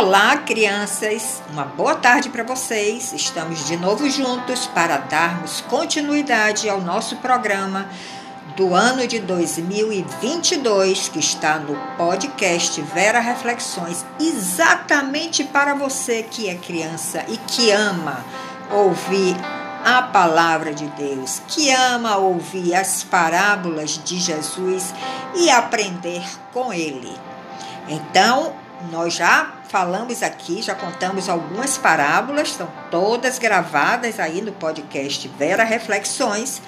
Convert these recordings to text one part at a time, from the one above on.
Olá, crianças! Uma boa tarde para vocês. Estamos de novo juntos para darmos continuidade ao nosso programa do ano de 2022, que está no podcast Vera Reflexões, exatamente para você que é criança e que ama ouvir a palavra de Deus, que ama ouvir as parábolas de Jesus e aprender com ele. Então, nós já falamos aqui, já contamos algumas parábolas, estão todas gravadas aí no podcast Vera Reflexões.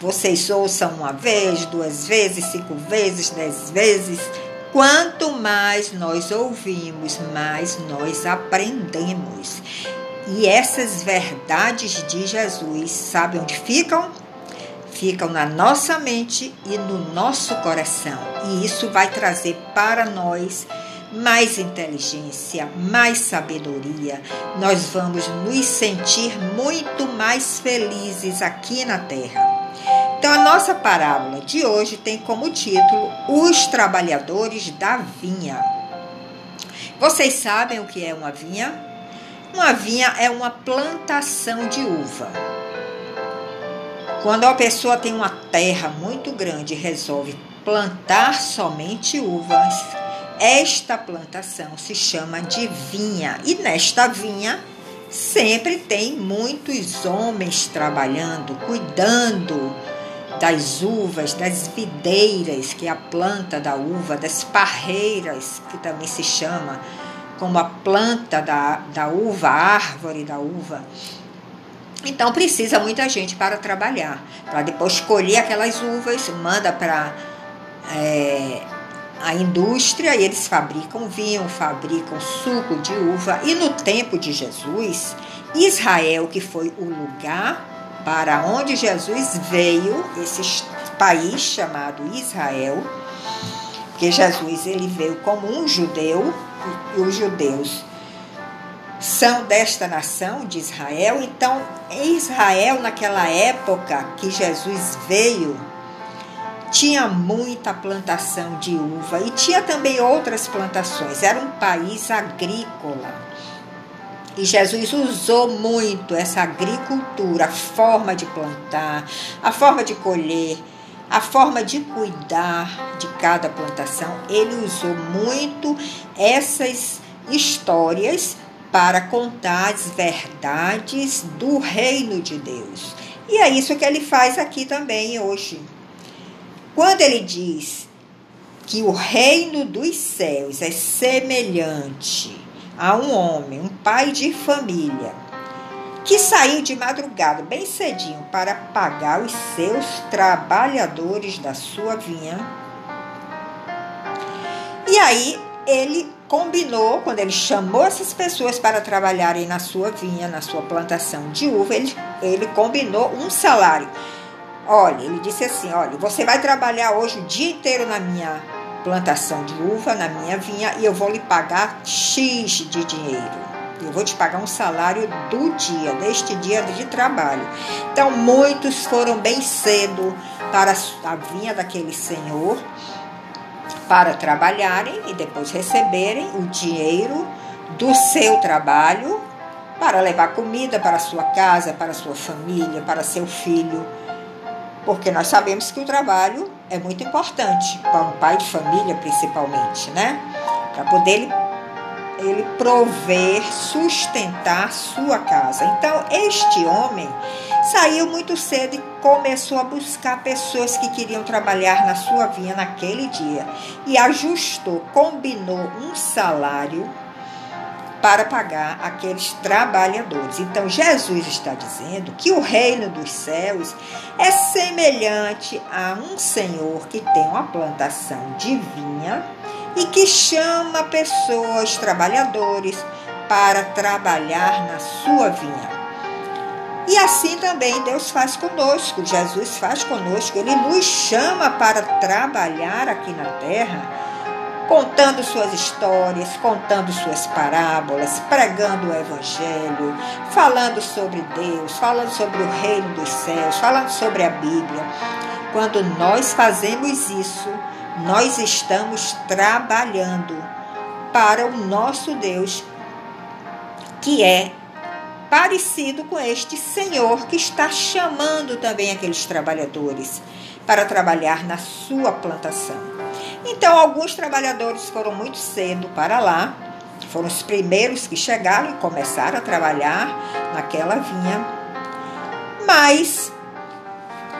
Vocês ouçam uma vez, duas vezes, cinco vezes, dez vezes. Quanto mais nós ouvimos, mais nós aprendemos. E essas verdades de Jesus, sabe onde ficam? Ficam na nossa mente e no nosso coração. E isso vai trazer para nós mais inteligência, mais sabedoria, nós vamos nos sentir muito mais felizes aqui na Terra. Então, a nossa parábola de hoje tem como título Os Trabalhadores da Vinha. Vocês sabem o que é uma vinha? Uma vinha é uma plantação de uva. Quando a pessoa tem uma terra muito grande e resolve plantar somente uvas, esta plantação se chama de vinha e nesta vinha sempre tem muitos homens trabalhando, cuidando das uvas, das videiras, que é a planta da uva, das parreiras, que também se chama como a planta da, da uva, a árvore da uva. Então precisa muita gente para trabalhar, para depois colher aquelas uvas, manda para é, a indústria eles fabricam vinho, fabricam suco de uva. E no tempo de Jesus, Israel, que foi o lugar para onde Jesus veio, esse país chamado Israel, porque Jesus ele veio como um judeu e os judeus são desta nação de Israel. Então, Israel naquela época que Jesus veio, tinha muita plantação de uva e tinha também outras plantações. Era um país agrícola. E Jesus usou muito essa agricultura, a forma de plantar, a forma de colher, a forma de cuidar de cada plantação. Ele usou muito essas histórias para contar as verdades do reino de Deus. E é isso que ele faz aqui também hoje. Quando ele diz que o reino dos céus é semelhante a um homem, um pai de família, que saiu de madrugada bem cedinho para pagar os seus trabalhadores da sua vinha. E aí ele combinou, quando ele chamou essas pessoas para trabalharem na sua vinha, na sua plantação de uva, ele, ele combinou um salário. Olha, ele disse assim: olha, você vai trabalhar hoje o dia inteiro na minha plantação de uva, na minha vinha, e eu vou lhe pagar X de dinheiro. Eu vou te pagar um salário do dia, deste dia de trabalho. Então, muitos foram bem cedo para a vinha daquele senhor para trabalharem e depois receberem o dinheiro do seu trabalho para levar comida para sua casa, para sua família, para seu filho porque nós sabemos que o trabalho é muito importante para um pai de família, principalmente, né? Para poder ele, ele prover, sustentar sua casa. Então, este homem saiu muito cedo e começou a buscar pessoas que queriam trabalhar na sua vinha naquele dia e ajustou, combinou um salário para pagar aqueles trabalhadores. Então, Jesus está dizendo que o reino dos céus é semelhante a um senhor que tem uma plantação de vinha e que chama pessoas, trabalhadores, para trabalhar na sua vinha. E assim também Deus faz conosco, Jesus faz conosco, Ele nos chama para trabalhar aqui na terra contando suas histórias, contando suas parábolas, pregando o Evangelho, falando sobre Deus, falando sobre o reino dos céus, falando sobre a Bíblia. Quando nós fazemos isso, nós estamos trabalhando para o nosso Deus que é parecido com este senhor que está chamando também aqueles trabalhadores para trabalhar na sua plantação. Então, alguns trabalhadores foram muito cedo para lá, foram os primeiros que chegaram e começaram a trabalhar naquela vinha. Mas,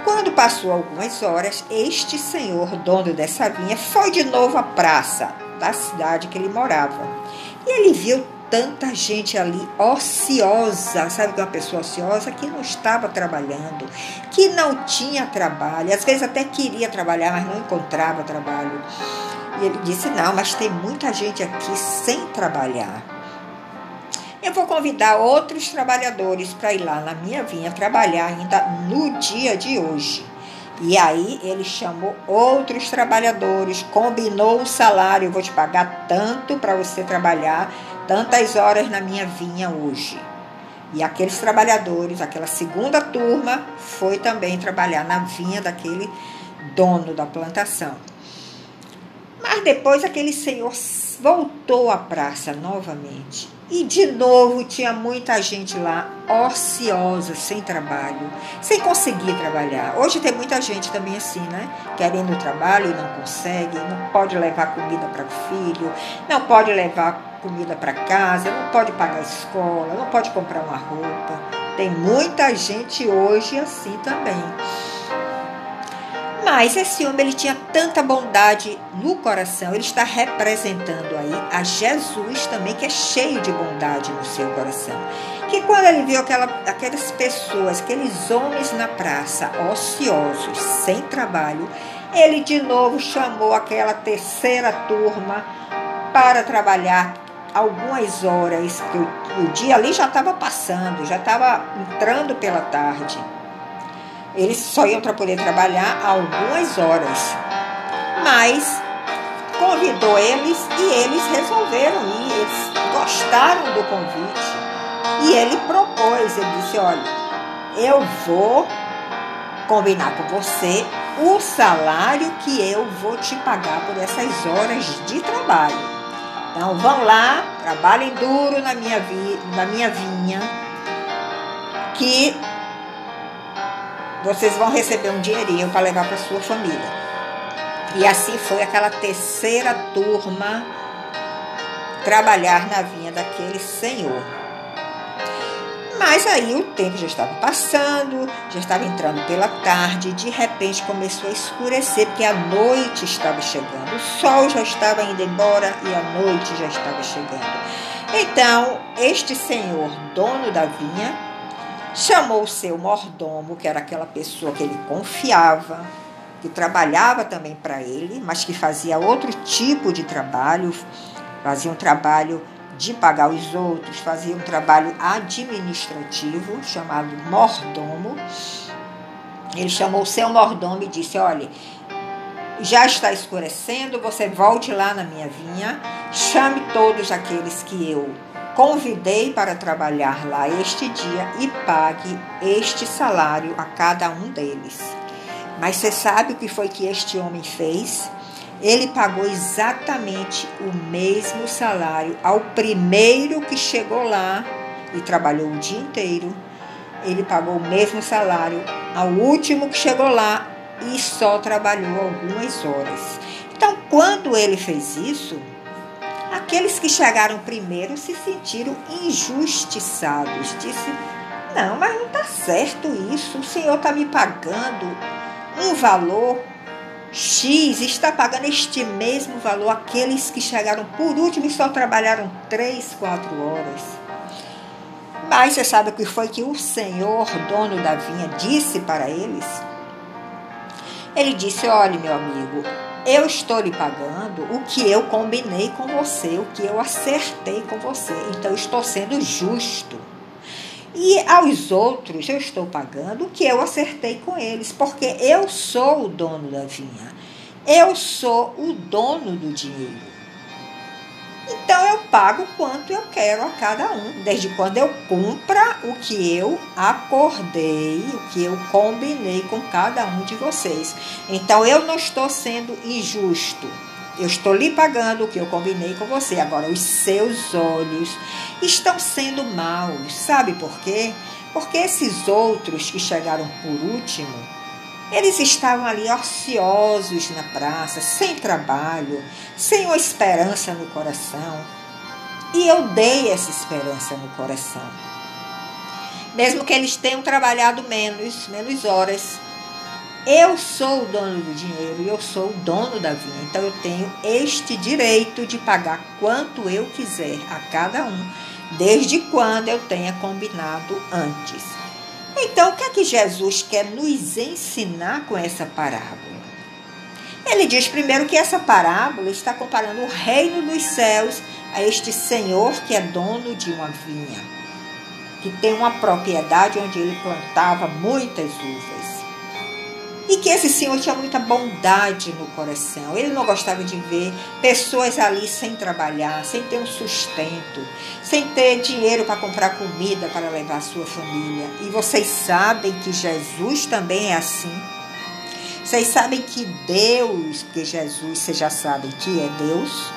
quando passou algumas horas, este senhor, dono dessa vinha, foi de novo à praça da cidade que ele morava. E ele viu tanta gente ali ociosa, sabe uma pessoa ociosa que não estava trabalhando, que não tinha trabalho, às vezes até queria trabalhar, mas não encontrava trabalho. E ele disse: Não, mas tem muita gente aqui sem trabalhar. Eu vou convidar outros trabalhadores para ir lá na minha vinha trabalhar ainda no dia de hoje. E aí ele chamou outros trabalhadores, combinou o salário, eu vou te pagar tanto para você trabalhar tantas horas na minha vinha hoje. E aqueles trabalhadores, aquela segunda turma, foi também trabalhar na vinha daquele dono da plantação. Mas depois aquele senhor voltou à praça novamente. E de novo tinha muita gente lá ociosa, sem trabalho, sem conseguir trabalhar. Hoje tem muita gente também assim, né? Querendo trabalho e não consegue, não pode levar comida para o filho, não pode levar comida para casa, não pode pagar a escola, não pode comprar uma roupa. Tem muita gente hoje assim também. Mas esse homem ele tinha tanta bondade no coração, ele está representando aí a Jesus também, que é cheio de bondade no seu coração. Que quando ele viu aquela, aquelas pessoas, aqueles homens na praça, ociosos, sem trabalho, ele de novo chamou aquela terceira turma para trabalhar algumas horas, que o, o dia ali já estava passando, já estava entrando pela tarde. Eles só iam para poder trabalhar algumas horas. Mas convidou eles e eles resolveram ir. Eles gostaram do convite. E ele propôs, ele disse, olha, eu vou combinar com você o salário que eu vou te pagar por essas horas de trabalho. Então vão lá, trabalhem duro na minha, vi, na minha vinha, que vocês vão receber um dinheirinho para levar para sua família. E assim foi aquela terceira turma trabalhar na vinha daquele senhor. Mas aí o tempo já estava passando, já estava entrando pela tarde, de repente começou a escurecer, porque a noite estava chegando. O sol já estava indo embora e a noite já estava chegando. Então, este senhor, dono da vinha, chamou o seu mordomo, que era aquela pessoa que ele confiava, que trabalhava também para ele, mas que fazia outro tipo de trabalho, fazia um trabalho de pagar os outros, fazia um trabalho administrativo chamado mordomo. Ele chamou o seu mordomo e disse: Olha, já está escurecendo, você volte lá na minha vinha, chame todos aqueles que eu convidei para trabalhar lá este dia e pague este salário a cada um deles. Mas você sabe o que foi que este homem fez? Ele pagou exatamente o mesmo salário ao primeiro que chegou lá e trabalhou o dia inteiro. Ele pagou o mesmo salário ao último que chegou lá e só trabalhou algumas horas. Então, quando ele fez isso, Aqueles que chegaram primeiro se sentiram injustiçados. Disse: Não, mas não está certo isso. O Senhor está me pagando um valor X, está pagando este mesmo valor aqueles que chegaram por último e só trabalharam três, quatro horas. Mas você sabe o que foi que o Senhor, dono da vinha, disse para eles? Ele disse: Olhe, meu amigo, eu estou lhe pagando o que eu combinei com você, o que eu acertei com você. Então, eu estou sendo justo. E aos outros eu estou pagando o que eu acertei com eles, porque eu sou o dono da vinha. Eu sou o dono do dinheiro. Então eu pago quanto eu quero a cada um, desde quando eu cumpra o que eu acordei, o que eu combinei com cada um de vocês. Então eu não estou sendo injusto Eu estou lhe pagando o que eu combinei com você. Agora, os seus olhos estão sendo maus. Sabe por quê? Porque esses outros que chegaram por último, eles estavam ali ociosos na praça, sem trabalho, sem uma esperança no coração. E eu dei essa esperança no coração. Mesmo que eles tenham trabalhado menos, menos horas, eu sou o dono do dinheiro e eu sou o dono da vinha. Então eu tenho este direito de pagar quanto eu quiser a cada um, desde quando eu tenha combinado antes. Então, o que é que Jesus quer nos ensinar com essa parábola? Ele diz primeiro que essa parábola está comparando o reino dos céus a este senhor que é dono de uma vinha, que tem uma propriedade onde ele plantava muitas uvas. Que esse senhor tinha muita bondade no coração. Ele não gostava de ver pessoas ali sem trabalhar, sem ter um sustento, sem ter dinheiro para comprar comida para levar a sua família. E vocês sabem que Jesus também é assim. Vocês sabem que Deus, porque Jesus, vocês já sabem que é Deus,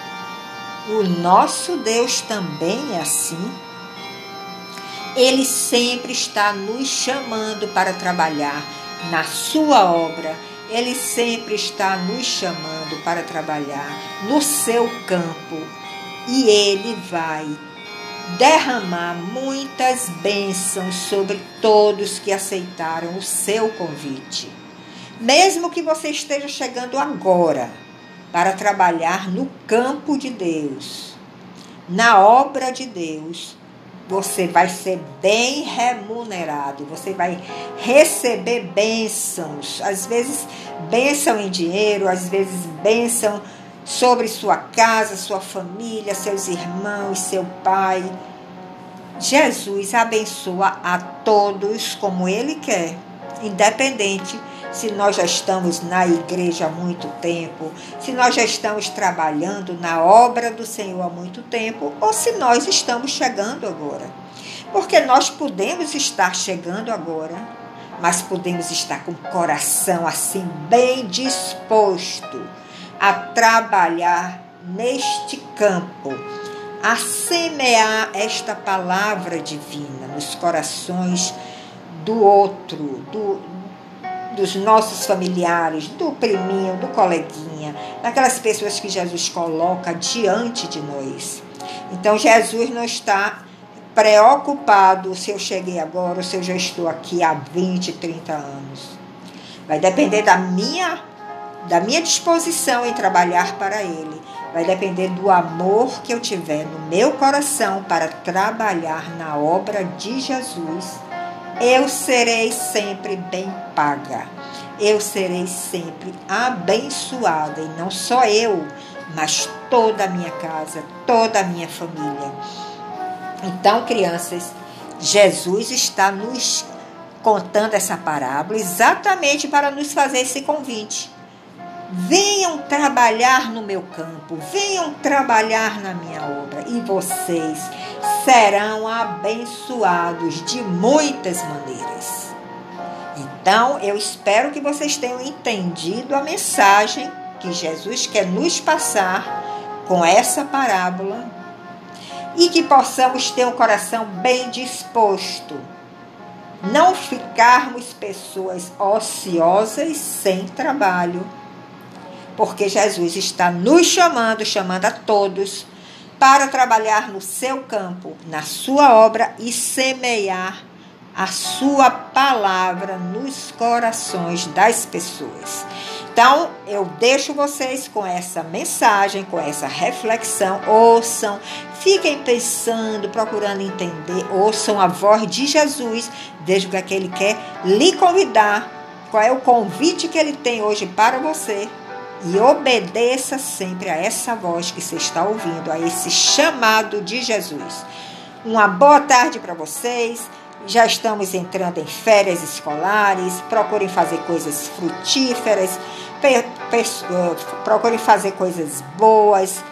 o nosso Deus também é assim. Ele sempre está nos chamando para trabalhar na sua obra. Ele sempre está nos chamando para trabalhar no seu campo e ele vai derramar muitas bênçãos sobre todos que aceitaram o seu convite. Mesmo que você esteja chegando agora para trabalhar no campo de Deus, na obra de Deus, você vai ser bem remunerado, você vai receber bênçãos, às vezes bênção em dinheiro, às vezes bênção sobre sua casa, sua família, seus irmãos, seu pai. Jesus abençoa a todos como ele quer, independente se nós já estamos na igreja há muito tempo, se nós já estamos trabalhando na obra do Senhor há muito tempo, ou se nós estamos chegando agora. Porque nós podemos estar chegando agora, mas podemos estar com o coração assim bem disposto a trabalhar neste campo, a semear esta palavra divina nos corações do outro, do, dos nossos familiares, do priminho, do coleguinha, daquelas pessoas que Jesus coloca diante de nós. Então Jesus não está preocupado se eu cheguei agora ou se eu já estou aqui há 20, 30 anos. Vai depender da minha da minha disposição em trabalhar para ele. Vai depender do amor que eu tiver no meu coração para trabalhar na obra de Jesus eu serei sempre bem paga. Eu serei sempre abençoada. E não só eu, mas toda a minha casa, toda a minha família. Então, crianças, Jesus está nos contando essa parábola exatamente para nos fazer esse convite. Venham trabalhar no meu campo, venham trabalhar na minha obra e vocês serão abençoados de muitas maneiras. Então, eu espero que vocês tenham entendido a mensagem que Jesus quer nos passar com essa parábola e que possamos ter um coração bem disposto. Não ficarmos pessoas ociosas sem trabalho porque Jesus está nos chamando, chamando a todos para trabalhar no seu campo, na sua obra e semear a sua palavra nos corações das pessoas. Então, eu deixo vocês com essa mensagem, com essa reflexão. Ouçam, fiquem pensando, procurando entender. Ouçam a voz de Jesus, desde o que, é que ele quer lhe convidar. Qual é o convite que ele tem hoje para você e obedeça sempre a essa voz que você está ouvindo, a esse chamado de Jesus. Uma boa tarde para vocês. Já estamos entrando em férias escolares. Procurem fazer coisas frutíferas. Eh, procurem fazer coisas boas.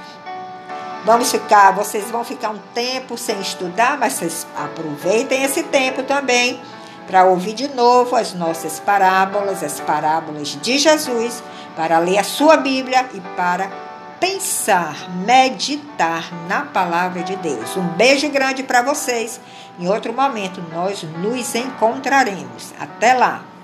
Vamos ficar, vocês vão ficar um tempo sem estudar, mas vocês aproveitem esse tempo também para ouvir de novo as nossas parábolas, as parábolas de Jesus para ler a sua Bíblia e para pensar, meditar na palavra de Deus. Um beijo grande para vocês. Em outro momento nós nos encontraremos. Até lá!